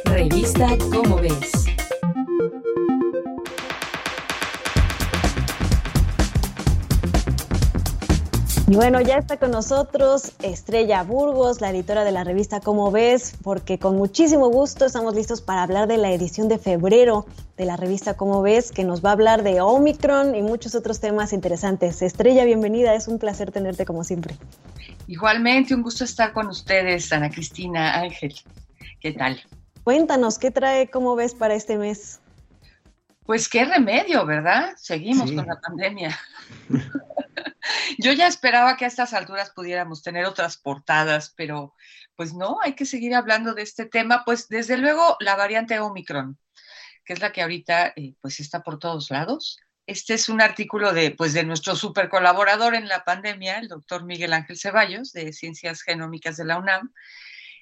Revista ¿Cómo ves? Y bueno, ya está con nosotros Estrella Burgos, la editora de la revista Cómo ves, porque con muchísimo gusto estamos listos para hablar de la edición de febrero de la revista Cómo ves, que nos va a hablar de Omicron y muchos otros temas interesantes. Estrella, bienvenida, es un placer tenerte como siempre. Igualmente, un gusto estar con ustedes, Ana Cristina Ángel. ¿Qué tal? Cuéntanos, ¿qué trae Cómo ves para este mes? Pues qué remedio, ¿verdad? Seguimos con la pandemia. [LAUGHS] Yo ya esperaba que a estas alturas pudiéramos tener otras portadas, pero pues no, hay que seguir hablando de este tema. Pues desde luego la variante Omicron, que es la que ahorita eh, pues está por todos lados. Este es un artículo de, pues, de nuestro super colaborador en la pandemia, el doctor Miguel Ángel Ceballos, de Ciencias Genómicas de la UNAM,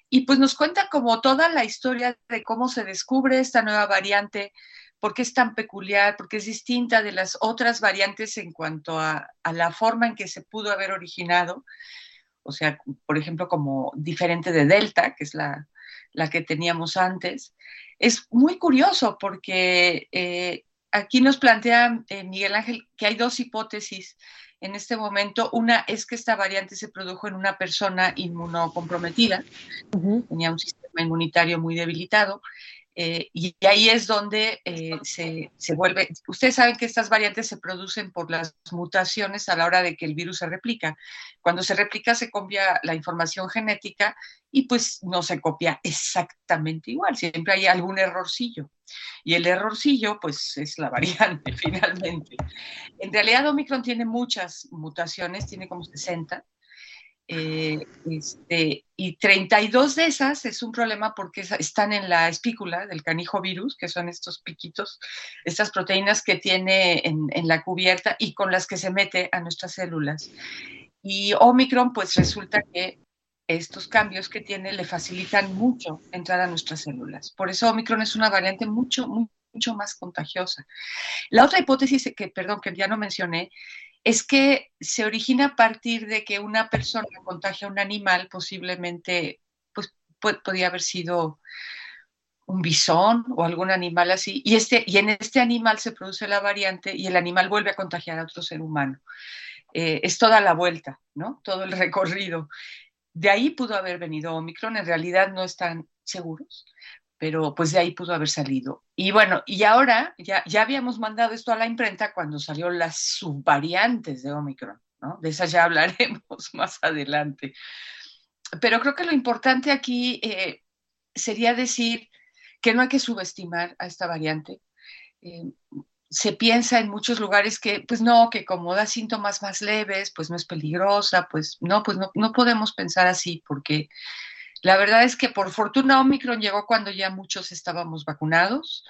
y pues nos cuenta como toda la historia de cómo se descubre esta nueva variante, por qué es tan peculiar, porque es distinta de las otras variantes en cuanto a, la forma en que se pudo haber originado. O sea, por ejemplo, como diferente de Delta, que es la, que teníamos antes. Es muy curioso porque eh, aquí nos plantea eh, Miguel Ángel que hay dos hipótesis en este momento. Una es que esta variante se produjo en una persona inmunocomprometida, tenía un sistema inmunitario muy debilitado, eh, y ahí es donde eh, se, se, vuelve, ustedes saben que estas variantes se producen por las mutaciones a la hora de que el virus se replica. Cuando se replica se copia la información genética y pues no se copia exactamente igual, siempre hay algún errorcillo. Y el errorcillo pues es la variante [LAUGHS] finalmente. En realidad Omicron tiene muchas mutaciones, tiene como 60 eh, este, y 32 de esas es un problema porque están en la espícula del canijo virus, que son estos piquitos, estas proteínas que tiene en, en la cubierta y con las que se mete a nuestras células. Y Omicron, pues resulta que estos cambios que tiene le facilitan mucho entrar a nuestras células. Por eso Omicron es una variante mucho, mucho más contagiosa. La otra hipótesis que, perdón, que ya no mencioné, es que se origina a partir de que una persona contagia a un animal, posiblemente, pues podría haber sido un bisón o algún animal así, y, este, y en este animal se produce la variante y el animal vuelve a contagiar a otro ser humano. Eh, es toda la vuelta, ¿no? Todo el [LAUGHS] recorrido. De ahí pudo haber venido Omicron, en realidad no están seguros, pero pues de ahí pudo haber salido. Y bueno, y ahora ya, ya habíamos mandado esto a la imprenta cuando salió las subvariantes de Omicron, ¿no? De esas ya [LAUGHS] hablaremos más adelante. Pero creo que lo importante aquí eh, sería decir que no hay que subestimar a esta variante. Eh, se piensa en muchos lugares que, pues no, que como da síntomas más leves, pues no es peligrosa, pues no, pues no, no podemos pensar así porque la verdad es que por fortuna Omicron llegó cuando ya muchos estábamos vacunados,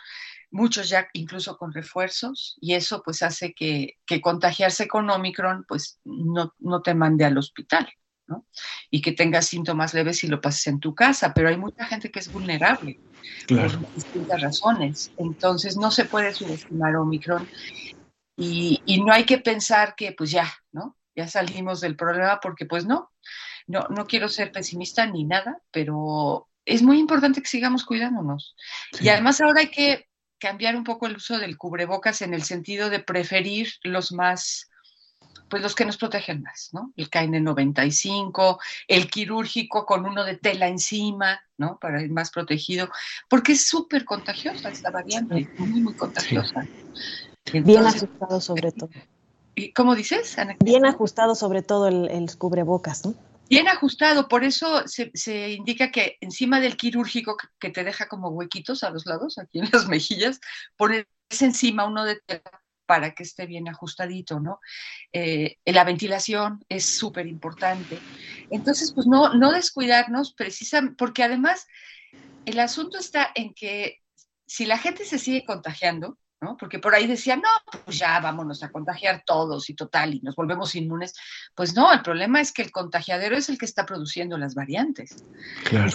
muchos ya incluso con refuerzos, y eso pues hace que, contagiarse con Omicron pues no, no, te mande al hospital, ¿no? Y que tengas síntomas leves y lo pases en tu casa, pero hay mucha gente que es vulnerable por distintas razones. Entonces no se puede subestimar Omicron y, y no hay que pensar que pues ya, ¿no? Ya salimos del problema porque pues no, no, no quiero ser pesimista ni nada, pero es muy importante que sigamos cuidándonos. Y además ahora hay que cambiar un poco el uso del cubrebocas en el sentido de preferir los más, pues los que nos protegen más, ¿no? El KN95, el quirúrgico con uno de tela encima, ¿no? Para ir más protegido, porque es súper contagiosa esta variante, muy, muy contagiosa. Bien ajustado sobre todo. ¿Y ¿Cómo dices, Ana? Bien ajustado sobre todo el, el cubrebocas, ¿no? Bien ajustado, por eso se, indica que encima del quirúrgico que te deja como huequitos a los lados, aquí en las mejillas, pones encima uno de tela para que esté bien ajustadito, ¿no? Eh, la ventilación es súper importante. Entonces, pues no, no descuidarnos precisamente, porque además el asunto está en que si la gente se sigue contagiando, porque por ahí decían, no, pues ya vámonos a contagiar todos y total, y nos volvemos inmunes. Pues no, el problema es que el contagiadero es el que está produciendo las variantes. Claro.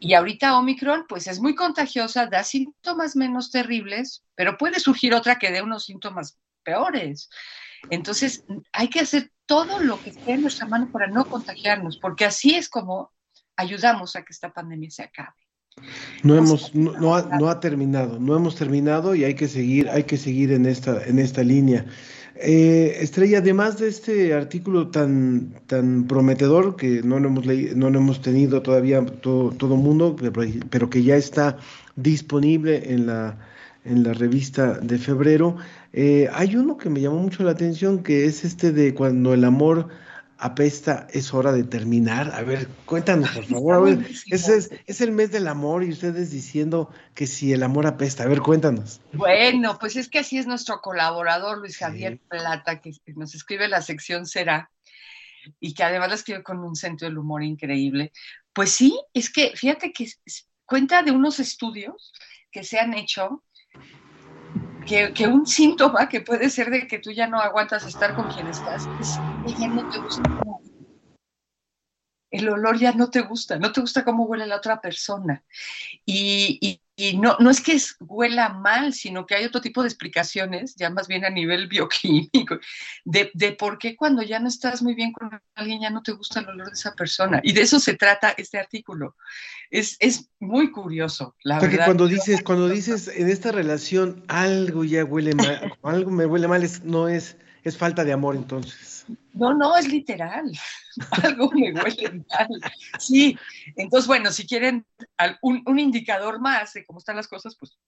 Y, ahorita Omicron, pues es muy contagiosa, da síntomas menos terribles, pero puede surgir otra que dé unos síntomas peores. Entonces, hay que hacer todo lo que esté en nuestra mano para no contagiarnos, porque así es como ayudamos a que esta pandemia se acabe. No hemos, no, ha, no, ha, terminado, no hemos terminado y hay que seguir, hay que seguir en esta, en esta línea. Eh, Estrella, además de este artículo tan, tan prometedor que no lo hemos leído, no lo hemos tenido todavía todo, todo mundo, pero, que ya está disponible en la, en la revista de febrero, eh, hay uno que me llamó mucho la atención, que es este de cuando el amor apesta, es hora de terminar. A ver, cuéntanos, por favor. ese es, es, el mes del amor y ustedes diciendo que si el amor apesta. A ver, cuéntanos. Bueno, pues es que así es nuestro colaborador Luis Javier Plata, que nos escribe la sección Será y que además la escribe con un sentido del humor increíble. Pues sí, es que fíjate que cuenta de unos estudios que se han hecho que, un síntoma que puede ser de que tú ya no aguantas estar con quien estás es que ya no te gusta el olor ya no te gusta, no te gusta cómo huele la otra persona. Y, no, no es que huela mal, sino que hay otro tipo de explicaciones, ya más bien a nivel [LAUGHS] bioquímico, de, de, por qué cuando ya no estás muy bien con alguien ya no te gusta el olor de esa persona. Y de eso se trata este artículo. Es, es muy curioso, la verdad. cuando dices, cuando dices en esta relación algo ya huele mal, [LAUGHS] algo me huele mal, es, no es, es falta de amor entonces. No, no, es literal. [LAUGHS] Algo me huele mal. Sí, entonces, bueno, si quieren un, indicador más de cómo están las cosas, pues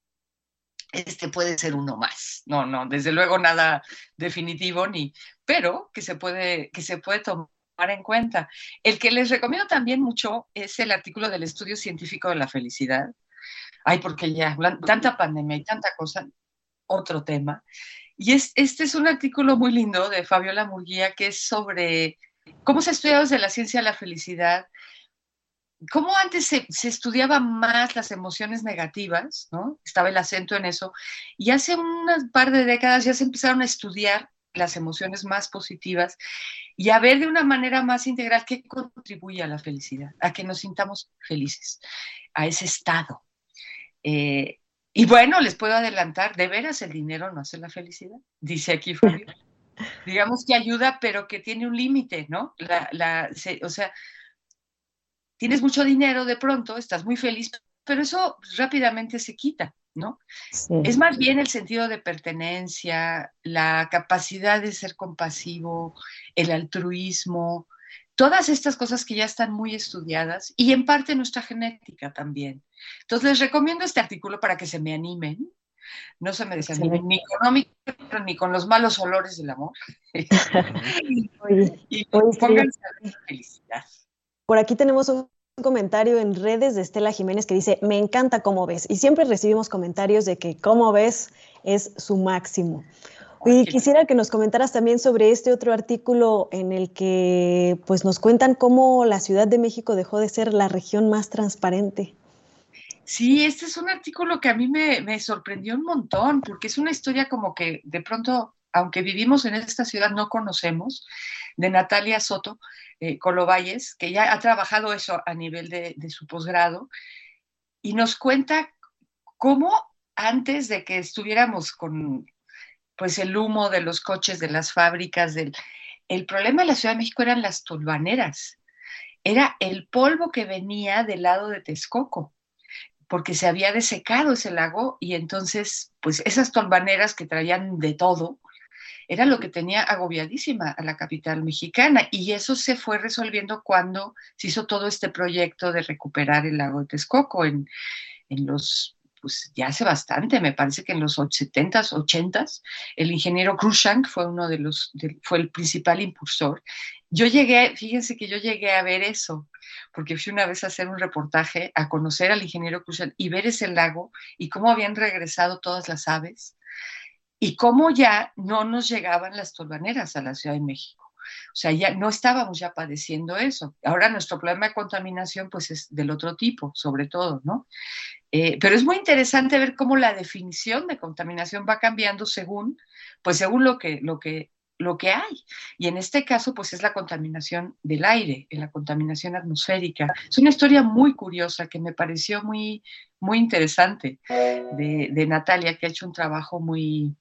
este puede ser uno más. No, no, desde luego nada definitivo ni, pero que se puede, que se puede tomar en cuenta. El que les recomiendo también mucho es el artículo del estudio científico de la felicidad. Ay, porque ya, tanta pandemia y tanta cosa, otro tema. Y es, este es un artículo muy lindo de Fabiola Murguía que es sobre cómo se ha estudiado desde la ciencia la felicidad, cómo antes se, se más las emociones negativas, ¿no? Estaba el acento en eso, y hace unas par de décadas ya se empezaron a estudiar las emociones más positivas y a ver de una manera más integral qué contribuye a la felicidad, a que nos sintamos felices, a ese estado. Eh, y bueno, les puedo adelantar, de veras el dinero no hace la felicidad, dice aquí Fabio. [LAUGHS] Digamos que ayuda, pero que tiene un límite, ¿no? La, o sea, tienes mucho dinero de pronto, estás muy feliz, pero eso rápidamente se quita, ¿no? Es más bien el sentido de pertenencia, la capacidad de ser compasivo, el altruismo, todas estas cosas que ya están muy estudiadas y en parte nuestra genética también. Entonces les recomiendo este artículo para que se me animen, no se me desanimen ni económicamente ni con los malos olores del amor. [LAUGHS] y pónganse a felicidad. Por aquí tenemos un comentario en redes de Estela Jiménez que dice, me encanta cómo ves. Y siempre recibimos comentarios de que cómo ves es su máximo. Y quisiera que nos comentaras también sobre este otro artículo en el que pues, nos cuentan cómo la Ciudad de México dejó de ser la región más transparente. Sí, este es un artículo que a mí me, me sorprendió un montón, porque es una historia como que de pronto, aunque vivimos en esta ciudad, no conocemos, de Natalia Soto, eh, Colovalles, que ya ha trabajado eso a nivel de, su posgrado, y nos cuenta cómo antes de que estuviéramos con pues el humo de los coches, de las fábricas, del, el problema de la Ciudad de México eran las tolvaneras, era el polvo que venía del lado de Texcoco, porque se había desecado ese lago y entonces, pues esas tolvaneras que traían de todo, era lo que tenía agobiadísima a la capital mexicana. Y eso se fue resolviendo cuando se hizo todo este proyecto de recuperar el lago de Texcoco en, los pues ya hace bastante, me parece que en los 70s, 80s, el ingeniero Krushank fue uno de los, fue el principal impulsor. Yo llegué, fíjense que yo llegué a ver eso, porque fui una vez a hacer un reportaje, a conocer al ingeniero Krushank y ver ese lago y cómo habían regresado todas las aves y cómo ya no nos llegaban las tolvaneras a la Ciudad de México. O sea, ya no estábamos ya padeciendo eso. Ahora nuestro problema de contaminación pues es del otro tipo, sobre todo, ¿no? Eh, pero es muy interesante ver cómo la definición de contaminación va cambiando según, pues según lo que, lo que, lo que hay. Y en este caso, pues es la contaminación del aire, la contaminación atmosférica. Es una historia muy curiosa que me pareció muy, muy interesante de, de Natalia, que ha hecho un trabajo muy,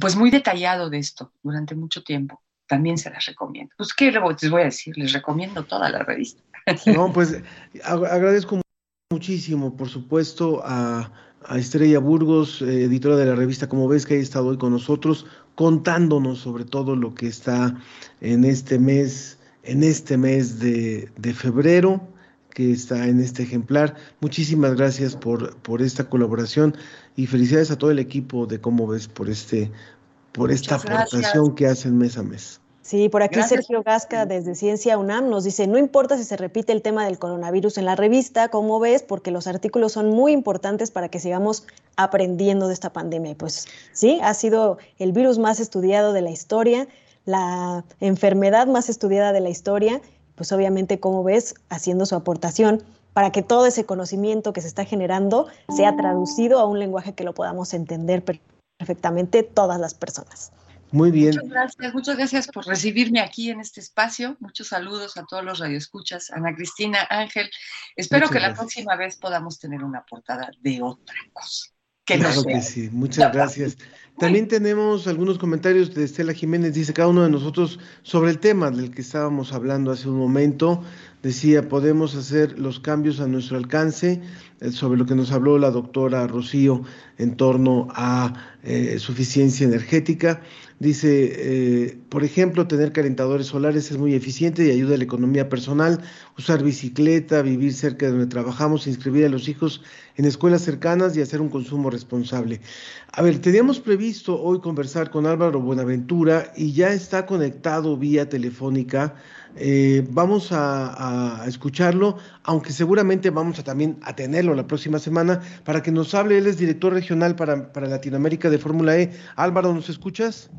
pues muy detallado de esto durante mucho tiempo. También se las recomiendo. Pues, ¿qué les voy a decir? Les recomiendo toda la revista. No, pues agradezco muchísimo, por supuesto, a, Estrella Burgos, eh, editora de la revista Como ves, que ha estado hoy con nosotros, contándonos sobre todo lo que está en este mes, en este mes de, de febrero que está en este ejemplar. Muchísimas gracias por, por esta colaboración y felicidades a todo el equipo de Cómo ves por este por esta aportación que hacen mes a mes. Sí, por aquí Sergio Gasca desde Ciencia UNAM nos dice, no importa si se repite el tema del coronavirus en la revista, ¿cómo ves? Porque los artículos son muy importantes para que sigamos aprendiendo de esta pandemia. Y pues sí, ha sido el virus más estudiado de la historia, la enfermedad más estudiada de la historia pues obviamente, como ves, haciendo su aportación para que todo ese conocimiento que se está generando sea traducido a un lenguaje que lo podamos entender perfectamente todas las personas. Muy bien. Muchas gracias, muchas gracias por recibirme aquí en este espacio. Muchos saludos a todos los radioescuchas, Ana Cristina, Ángel. Espero que la próxima vez podamos tener una portada de otra cosa. claro que sí, muchas gracias. También tenemos algunos comentarios de Estela Jiménez, dice cada uno de nosotros sobre el tema del que estábamos hablando hace un momento. Decía, podemos hacer los cambios a nuestro alcance, eh, sobre lo que nos habló la doctora Rocío en torno a eh, suficiencia energética. Dice, eh, por ejemplo, tener calentadores solares es muy eficiente y ayuda a la economía personal, usar bicicleta, vivir cerca de donde trabajamos, inscribir a los hijos en escuelas cercanas y hacer un consumo responsable. A ver, teníamos previsto hoy conversar con Álvaro Buenaventura y ya está conectado vía telefónica. Eh, vamos a, escucharlo, aunque seguramente vamos a también a tenerlo la próxima semana para que nos hable. Él es director regional para, para Latinoamérica de Fórmula E. Álvaro, ¿nos escuchas?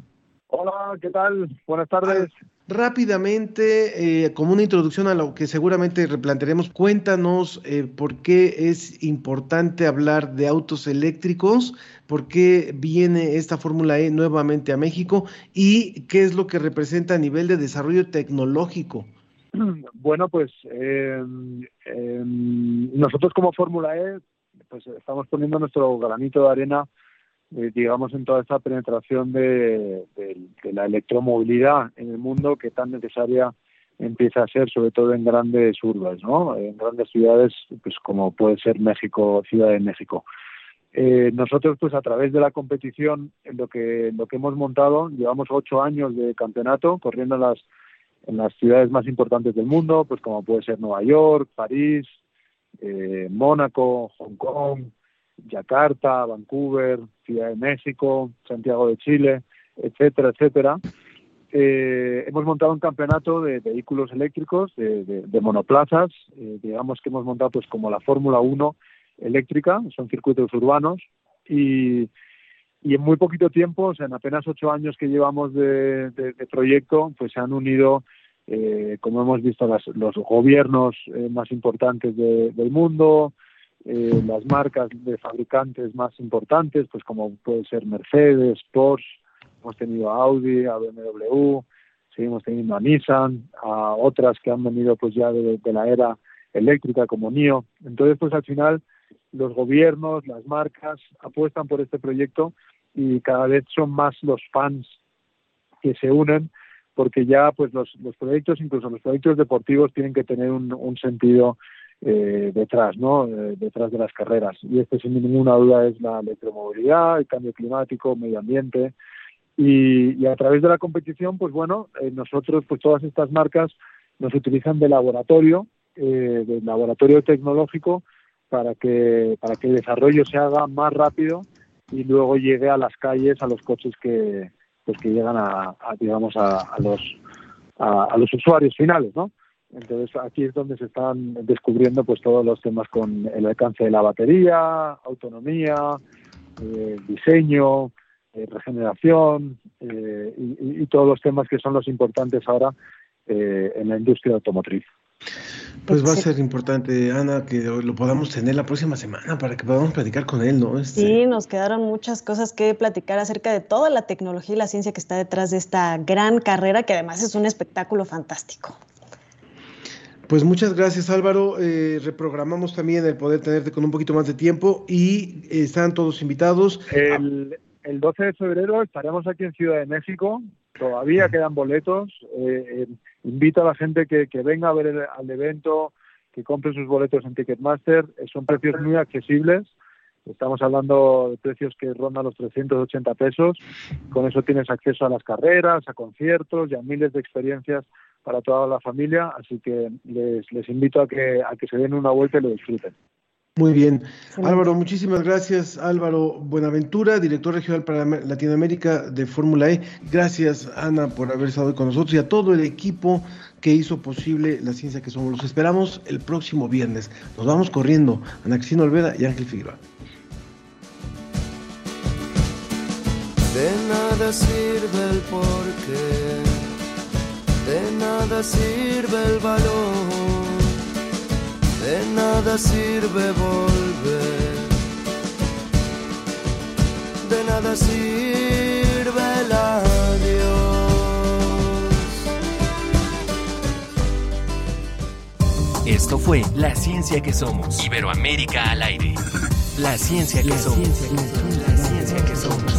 Hola, ¿qué tal? Buenas tardes. Rápidamente, eh, como una introducción a lo que seguramente replantearemos, cuéntanos eh, por qué es importante hablar de autos eléctricos, por qué viene esta Fórmula E nuevamente a México y qué es lo que representa a nivel de desarrollo tecnológico. [CLEARS THROAT] Bueno, pues eh, nosotros como Fórmula E pues estamos poniendo nuestro granito de arena eh, digamos, en toda esta penetración de, la electromovilidad en el mundo que tan necesaria empieza a ser, sobre todo en grandes urbes, ¿no? En grandes ciudades, pues como puede ser México, Ciudad de México. Eh, nosotros, pues a través de la competición, en lo que lo que hemos montado, llevamos ocho años de campeonato corriendo en las en las ciudades más importantes del mundo, pues como puede ser Nueva York, París, eh, Mónaco, Hong Kong, Yakarta, Vancouver, Ciudad de México, Santiago de Chile, etcétera, etcétera. Eh, hemos montado un campeonato de vehículos eléctricos, de, monoplazas, eh, digamos que hemos montado pues como la Fórmula 1 eléctrica, son circuitos urbanos y, en muy poquito tiempo, o sea, en apenas ocho años que llevamos de, proyecto, pues se han unido, eh, como hemos visto, los gobiernos más importantes del mundo, eh, las marcas de fabricantes más importantes, pues como puede ser Mercedes, Porsche, hemos tenido a Audi, a BMW, seguimos teniendo a Nissan, a otras que han venido pues ya de, la era eléctrica como NIO. Entonces, pues al final los gobiernos, las marcas apuestan por este proyecto y cada vez son más los fans que se unen porque ya pues los, los proyectos, incluso los proyectos deportivos, tienen que tener un, un sentido eh, detrás, ¿no? Eh, detrás de las carreras. Y este, sin ninguna duda, es la electromovilidad, el cambio climático, medio ambiente. Y, a través de la competición, pues bueno, eh, nosotros, pues todas estas marcas nos utilizan de laboratorio, de laboratorio tecnológico, para que, para que el desarrollo se haga más rápido y luego llegue a las calles, a los coches que, pues que llegan a, digamos, a, a los, a los usuarios finales, ¿no? Entonces aquí es donde se están descubriendo pues todos los temas con el alcance de la batería, autonomía, eh, diseño, eh, regeneración eh, y, todos los temas que son los importantes ahora en la industria automotriz. Pues va a ser importante, Ana, que lo podamos tener la próxima semana para que podamos platicar con él, ¿no? Este... Sí, nos quedaron muchas cosas que platicar acerca de toda la tecnología y la ciencia que está detrás de esta gran carrera, que además es un espectáculo fantástico. Pues muchas gracias Álvaro. Eh, reprogramamos también el poder tenerte con un poquito más de tiempo y están todos invitados. El, 12 de febrero estaremos aquí en Ciudad de México. Todavía quedan boletos. Eh, eh, invito a la gente que, venga a ver el, al evento, que compre sus boletos en Ticketmaster. Son precios muy accesibles. Estamos hablando de precios que rondan los 380 pesos. Con eso tienes acceso a las carreras, a conciertos y a miles de experiencias para toda la familia, así que les, les invito a que, a que se den una vuelta y lo disfruten. Muy bien. Álvaro, muchísimas gracias. Álvaro Buenaventura, director regional para Latinoamérica de Fórmula E. Gracias, Ana, por haber estado con nosotros y a todo el equipo que hizo posible la ciencia que somos. Los esperamos el próximo viernes. Nos vamos corriendo. Ana Cristina Olveda y Ángel Figueroa. De nada sirve el porqué de nada sirve el valor, de nada sirve volver, de nada sirve el adiós. Esto fue La Ciencia que Somos. Iberoamérica al aire. La ciencia que somos. la ciencia que somos